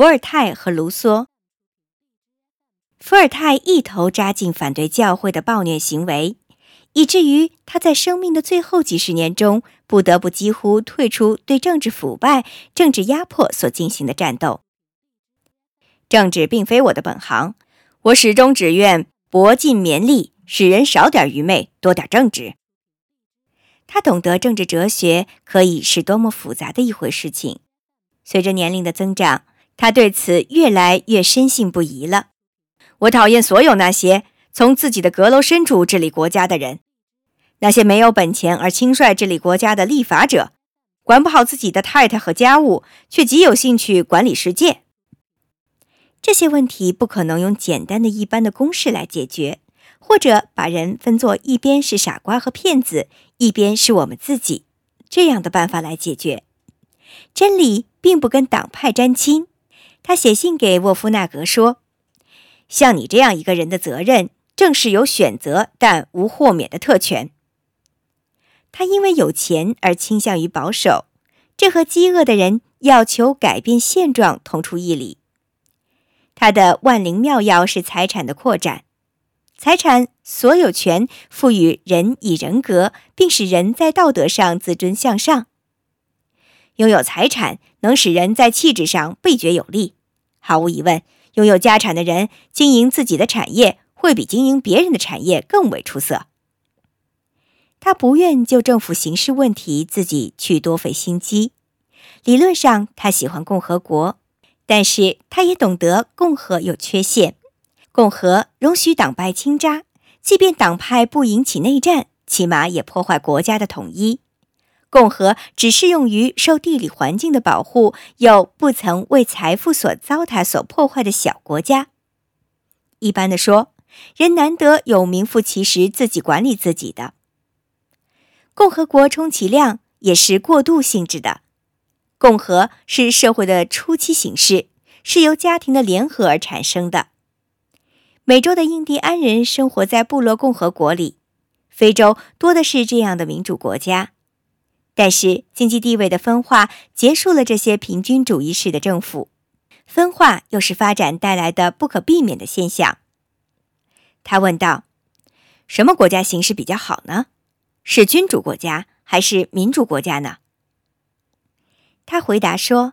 伏尔泰和卢梭。伏尔泰一头扎进反对教会的暴虐行为，以至于他在生命的最后几十年中不得不几乎退出对政治腐败、政治压迫所进行的战斗。政治并非我的本行，我始终只愿博尽绵力，使人少点愚昧，多点正直。他懂得政治哲学可以是多么复杂的一回事情。随着年龄的增长，他对此越来越深信不疑了。我讨厌所有那些从自己的阁楼深处治理国家的人，那些没有本钱而轻率治理国家的立法者，管不好自己的太太和家务，却极有兴趣管理世界。这些问题不可能用简单的一般的公式来解决，或者把人分作一边是傻瓜和骗子，一边是我们自己这样的办法来解决。真理并不跟党派沾亲。他写信给沃夫纳格说。像你这样一个人的责任，正是有选择但无豁免的特权。他因为有钱而倾向于保守，这和饥饿的人要求改变现状同出一理。他的万灵妙药是财产的扩展，财产所有权赋予人以人格，并使人在道德上自尊向上。拥有财产能使人在气质上倍觉有力，毫无疑问。拥有家产的人经营自己的产业，会比经营别人的产业更为出色。他不愿就政府形式问题自己去多费心机。理论上，他喜欢共和国，但是他也懂得共和有缺陷。共和容许党派倾轧，即便党派不引起内战，起码也破坏国家的统一。共和只适用于受地理环境的保护又不曾为财富所糟蹋、所破坏的小国家。一般的说，人难得有名副其实自己管理自己的。共和国充其量也是过渡性质的。共和是社会的初期形式，是由家庭的联合而产生的。美洲的印第安人生活在部落共和国里，非洲多的是这样的民主国家。但是，经济地位的分化结束了这些平均主义式的政府，分化又是发展带来的不可避免的现象。他问道：“什么国家形势比较好呢？是君主国家还是民主国家呢？”他回答说：“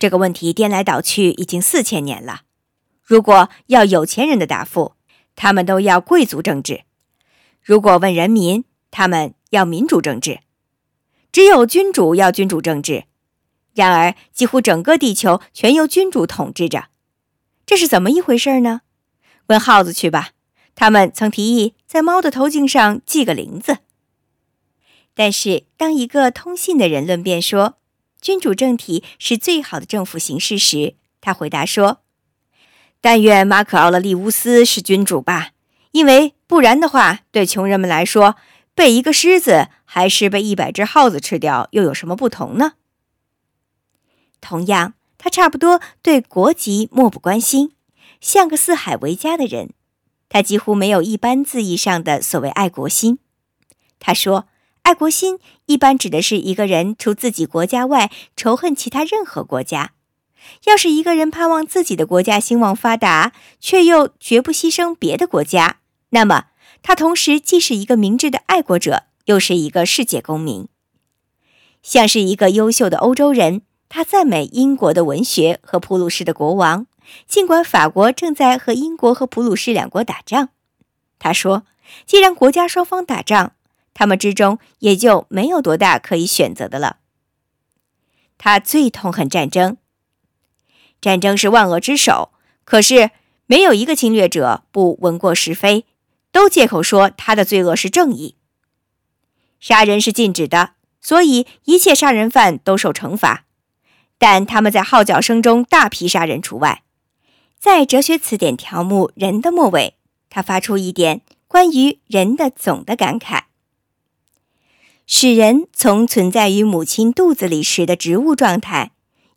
这个问题颠来倒去已经四千年了。如果要有钱人的答复，他们都要贵族政治；如果问人民，他们要民主政治。”只有君主要君主政治，然而几乎整个地球全由君主统治着，这是怎么一回事呢？问耗子去吧，他们曾提议在猫的头颈上系个铃子。但是当一个通信的人论辩说君主政体是最好的政府形式时，他回答说：“但愿马可·奥勒利乌斯是君主吧，因为不然的话，对穷人们来说。”被一个狮子还是被一百只耗子吃掉，又有什么不同呢？同样，他差不多对国籍漠不关心，像个四海为家的人。他几乎没有一般字义上的所谓爱国心。他说，爱国心一般指的是一个人除自己国家外仇恨其他任何国家。要是一个人盼望自己的国家兴旺发达，却又绝不牺牲别的国家，那么。他同时既是一个明智的爱国者，又是一个世界公民。像是一个优秀的欧洲人，他赞美英国的文学和普鲁士的国王，尽管法国正在和英国和普鲁士两国打仗。他说：“既然国家双方打仗，他们之中也就没有多大可以选择的了。”他最痛恨战争，战争是万恶之首。可是没有一个侵略者不闻过是非。都借口说他的罪恶是正义，杀人是禁止的，所以一切杀人犯都受惩罚，但他们在号角声中大批杀人除外。在哲学词典条目“人”的末尾，他发出一点关于人的总的感慨：使人从存在于母亲肚子里时的植物状态，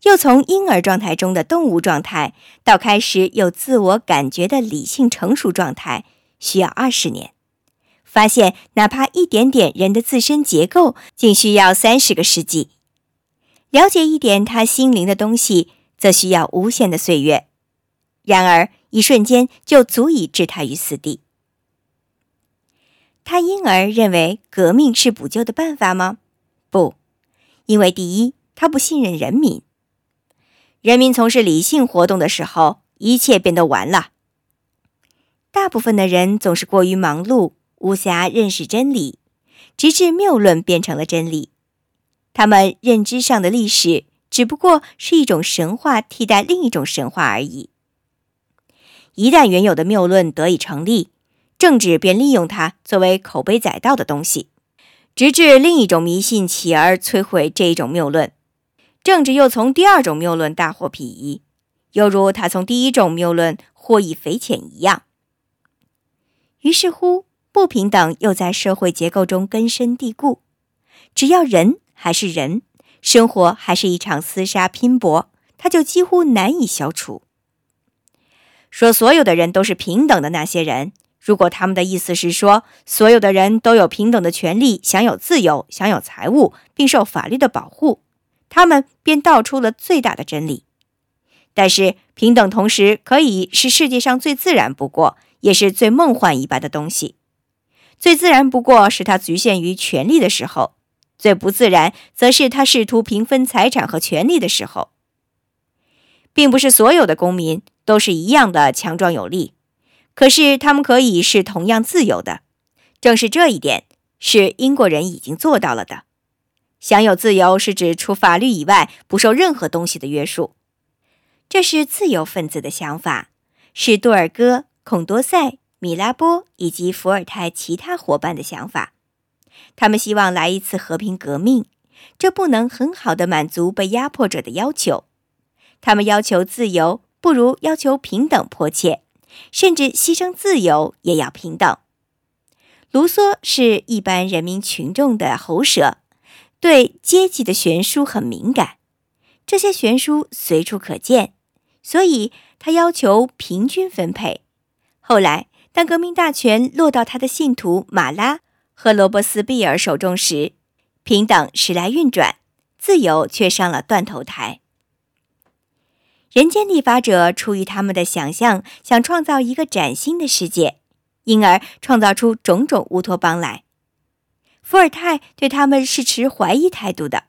又从婴儿状态中的动物状态，到开始有自我感觉的理性成熟状态。需要二十年，发现哪怕一点点人的自身结构，竟需要三十个世纪。了解一点他心灵的东西，则需要无限的岁月。然而，一瞬间就足以置他于死地。他因而认为革命是补救的办法吗？不，因为第一，他不信任人民。人民从事理性活动的时候，一切便都完了。大部分的人总是过于忙碌，无暇认识真理，直至谬论变成了真理。他们认知上的历史只不过是一种神话，替代另一种神话而已。一旦原有的谬论得以成立，政治便利用它作为口碑载道的东西，直至另一种迷信起而摧毁这一种谬论。政治又从第二种谬论大获裨益，犹如他从第一种谬论获益匪浅一样。于是乎，不平等又在社会结构中根深蒂固。只要人还是人，生活还是一场厮杀拼搏，它就几乎难以消除。说所有的人都是平等的那些人，如果他们的意思是说所有的人都有平等的权利，享有自由，享有财物，并受法律的保护，他们便道出了最大的真理。但是，平等同时可以是世界上最自然不过，也是最梦幻一般的东西。最自然不过是他局限于权力的时候，最不自然则是他试图平分财产和权力的时候。并不是所有的公民。都是一样的强壮有力，可是他们可以是同样自由的。正是这一点，是英国人已经做到了的。享有自由是指除法律以外不受任何东西的约束。这是自由分子的想法，是杜尔戈、孔多塞、米拉波以及伏尔泰其他伙伴的想法。他们希望来一次和平革命，这不能很好的满足被压迫者的要求。他们要求自由。不如要求平等迫切，甚至牺牲自由也要平等。卢梭是一般人民群众的喉舌，对阶级的悬殊很敏感，这些悬殊随处可见，所以他要求平均分配。后来，当革命大权落到他的信徒马拉和罗伯斯庇尔手中时，平等时来运转，自由却上了断头台。人间立法者出于他们的想象，想创造一个崭新的世界，因而创造出种种乌托邦来。伏尔泰对他们是持怀疑态度的。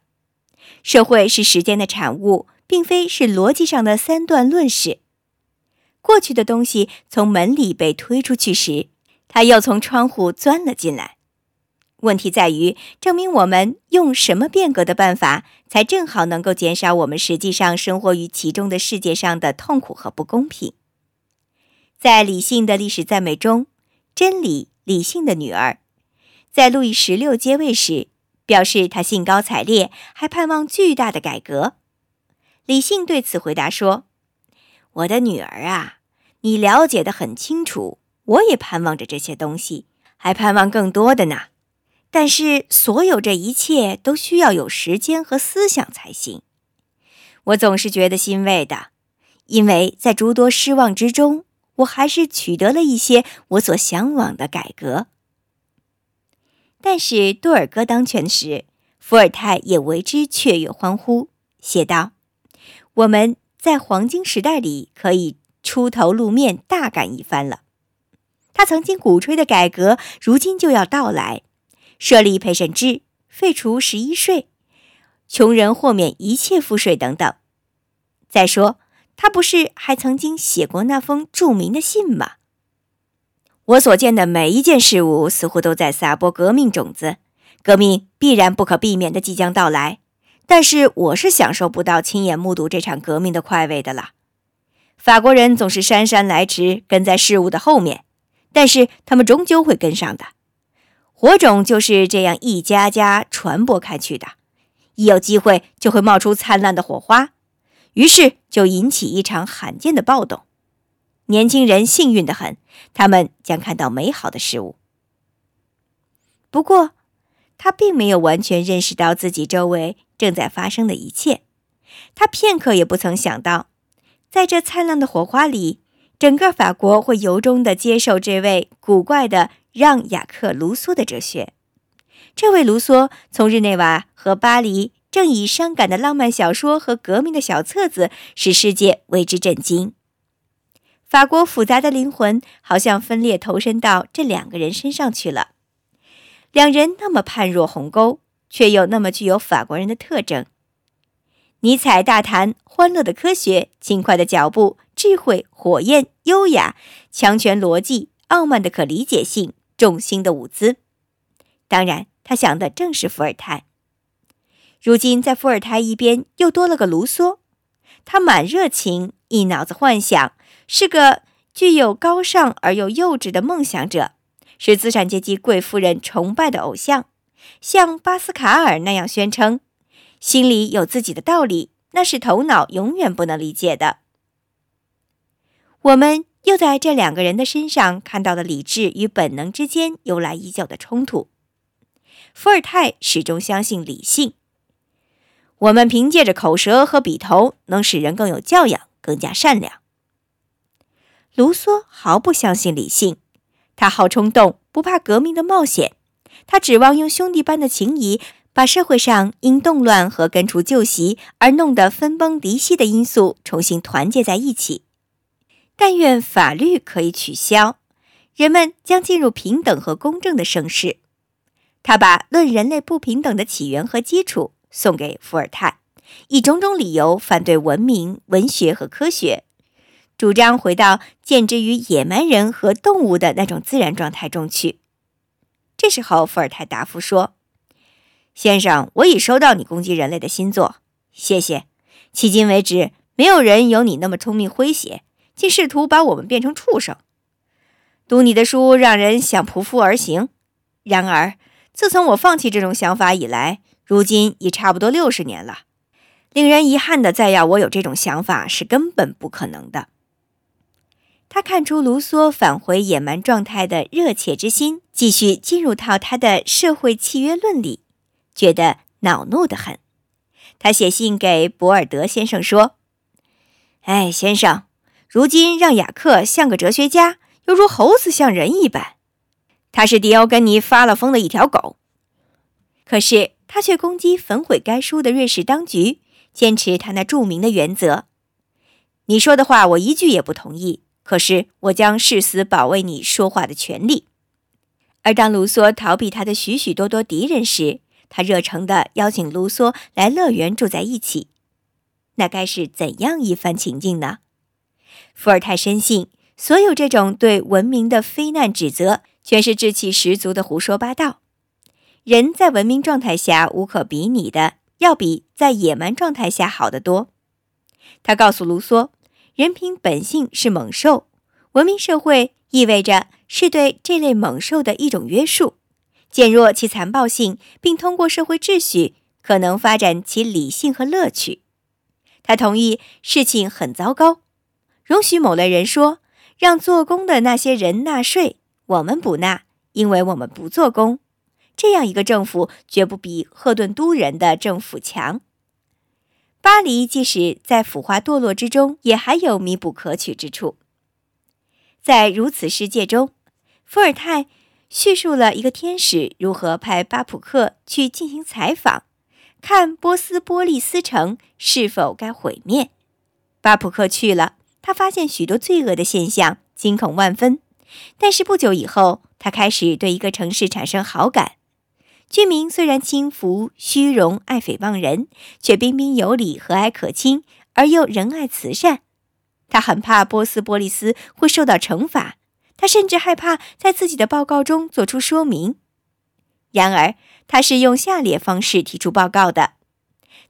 社会是时间的产物，并非是逻辑上的三段论式。过去的东西从门里被推出去时，他又从窗户钻了进来。问题在于证明我们用什么变革的办法，才正好能够减少我们实际上生活于其中的世界上的痛苦和不公平。在理性的历史赞美中，真理理性的女儿，在路易十六接位时表示他兴高采烈，还盼望巨大的改革。理性对此回答说：“我的女儿啊，你了解的很清楚，我也盼望着这些东西，还盼望更多的呢。”但是，所有这一切都需要有时间和思想才行。我总是觉得欣慰的，因为在诸多失望之中，我还是取得了一些我所向往的改革。但是，多尔戈当权时，伏尔泰也为之雀跃欢呼，写道：“我们在黄金时代里可以出头露面，大干一番了。他曾经鼓吹的改革，如今就要到来。”设立陪审制，废除十一税，穷人豁免一切赋税等等。再说，他不是还曾经写过那封著名的信吗？我所见的每一件事物，似乎都在撒播革命种子。革命必然不可避免的即将到来，但是我是享受不到亲眼目睹这场革命的快慰的了。法国人总是姗姗来迟，跟在事物的后面，但是他们终究会跟上的。火种就是这样一家家传播开去的，一有机会就会冒出灿烂的火花，于是就引起一场罕见的暴动。年轻人幸运的很，他们将看到美好的事物。不过，他并没有完全认识到自己周围正在发生的一切，他片刻也不曾想到，在这灿烂的火花里，整个法国会由衷的接受这位古怪的。让·雅克·卢梭的哲学。这位卢梭从日内瓦和巴黎正以伤感的浪漫小说和革命的小册子使世界为之震惊。法国复杂的灵魂好像分裂投身到这两个人身上去了。两人那么判若鸿沟，却又那么具有法国人的特征。尼采大谈欢乐的科学、轻快的脚步、智慧、火焰、优雅、强权逻辑、傲慢的可理解性、重心的舞姿。当然，他想的正是伏尔泰。如今，在伏尔泰一边又多了个卢梭，他满热情，一脑子幻想，是个具有高尚而又幼稚的梦想者，是资产阶级贵妇人崇拜的偶像，像巴斯卡尔那样宣称，心里有自己的道理，那是头脑永远不能理解的。我们又在这两个人的身上看到了理智与本能之间由来已久的冲突。伏尔泰始终相信理性。我们凭借着口舌和笔头，能使人更有教养、更加善良。卢梭毫不相信理性，他好冲动，不怕革命的冒险。他指望用兄弟般的情谊，把社会上因动乱和根除旧习而弄得分崩离析的因素重新团结在一起。但愿法律可以取消，人们将进入平等和公正的盛世。他把《论人类不平等的起源和基础》送给伏尔泰，以种种理由反对文明、文学和科学，主张回到见之于野蛮人和动物的那种自然状态中去。这时候，伏尔泰答复说：“先生，我已收到你攻击人类的新作，谢谢。迄今为止，没有人有你那么聪明诙谐，竟试图把我们变成畜生。读你的书让人想匍匐而行，然而。”自从我放弃这种想法以来，如今已差不多六十年了。令人遗憾的，再要我有这种想法是根本不可能的。他看出卢梭返回野蛮状态的热切之心，继续进入到他的社会契约论里，觉得恼怒的很。他写信给博尔德先生说：“哎，先生，如今让雅克像个哲学家，犹如猴子像人一般。”他是迪欧根尼发了疯的一条狗，可是他却攻击焚毁该书的瑞士当局，坚持他那著名的原则。你说的话我一句也不同意，可是我将誓死保卫你说话的权利。而当卢梭逃避他的许许多多敌人时，他热诚地邀请卢梭来乐园住在一起，那该是怎样一番情境呢？伏尔泰深信，所有这种对文明的非难指责。全是志气十足的胡说八道。人在文明状态下无可比拟的，要比在野蛮状态下好得多。他告诉卢梭，人凭本性是猛兽，文明社会意味着是对这类猛兽的一种约束，减弱其残暴性，并通过社会秩序可能发展其理性和乐趣。他同意事情很糟糕，容许某类人说，让做工的那些人纳税。我们不纳，因为我们不做工。这样一个政府绝不比赫顿都人的政府强。巴黎即使在腐化堕落之中，也还有弥补可取之处。在如此世界中，伏尔泰叙述了一个天使如何派巴普克去进行采访，看波斯波利斯城是否该毁灭。巴普克去了，他发现许多罪恶的现象，惊恐万分。但是不久以后，他开始对一个城市产生好感。居民虽然轻浮、虚荣、爱诽谤人，却彬彬有礼、和蔼可亲，而又仁爱慈善。他很怕波斯波利斯会受到惩罚，他甚至害怕在自己的报告中做出说明。然而，他是用下列方式提出报告的：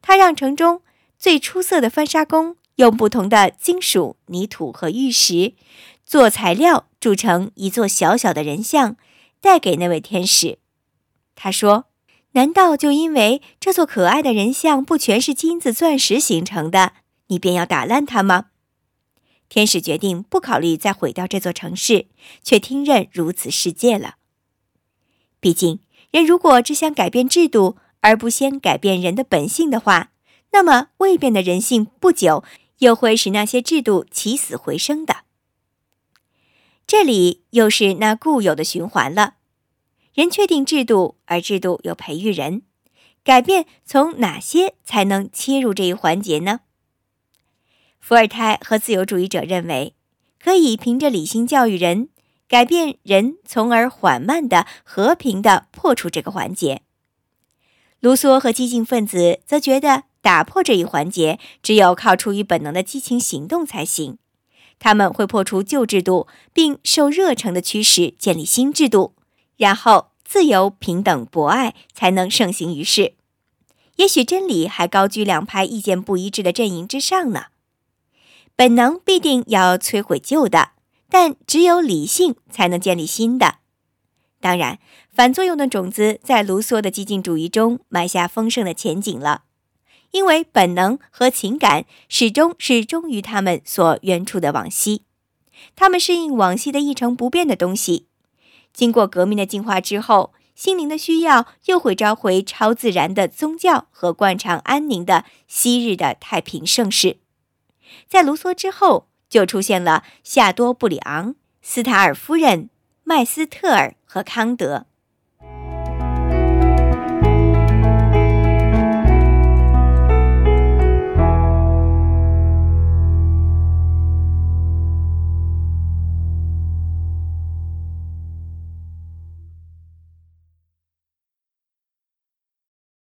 他让城中最出色的翻砂工用不同的金属、泥土和玉石做材料。铸成一座小小的人像，带给那位天使。他说：“难道就因为这座可爱的人像不全是金子、钻石形成的，你便要打烂它吗？”天使决定不考虑再毁掉这座城市，却听任如此世界了。毕竟，人如果只想改变制度，而不先改变人的本性的话，那么未变的人性不久又会使那些制度起死回生的。这里又是那固有的循环了。人确定制度，而制度又培育人。改变从哪些才能切入这一环节呢？伏尔泰和自由主义者认为，可以凭着理性教育人，改变人，从而缓慢的、和平的破除这个环节。卢梭和激进分子则觉得，打破这一环节，只有靠出于本能的激情行动才行。他们会破除旧制度，并受热诚的驱使建立新制度，然后自由、平等、博爱才能盛行于世。也许真理还高居两派意见不一致的阵营之上呢。本能必定要摧毁旧的，但只有理性才能建立新的。当然，反作用的种子在卢梭的激进主义中埋下丰盛的前景了。因为本能和情感始终是忠于他们所原处的往昔，他们适应往昔的一成不变的东西。经过革命的进化之后，心灵的需要又会召回超自然的宗教和惯常安宁的昔日的太平盛世。在卢梭之后，就出现了夏多布里昂、斯塔尔夫人、麦斯特尔和康德。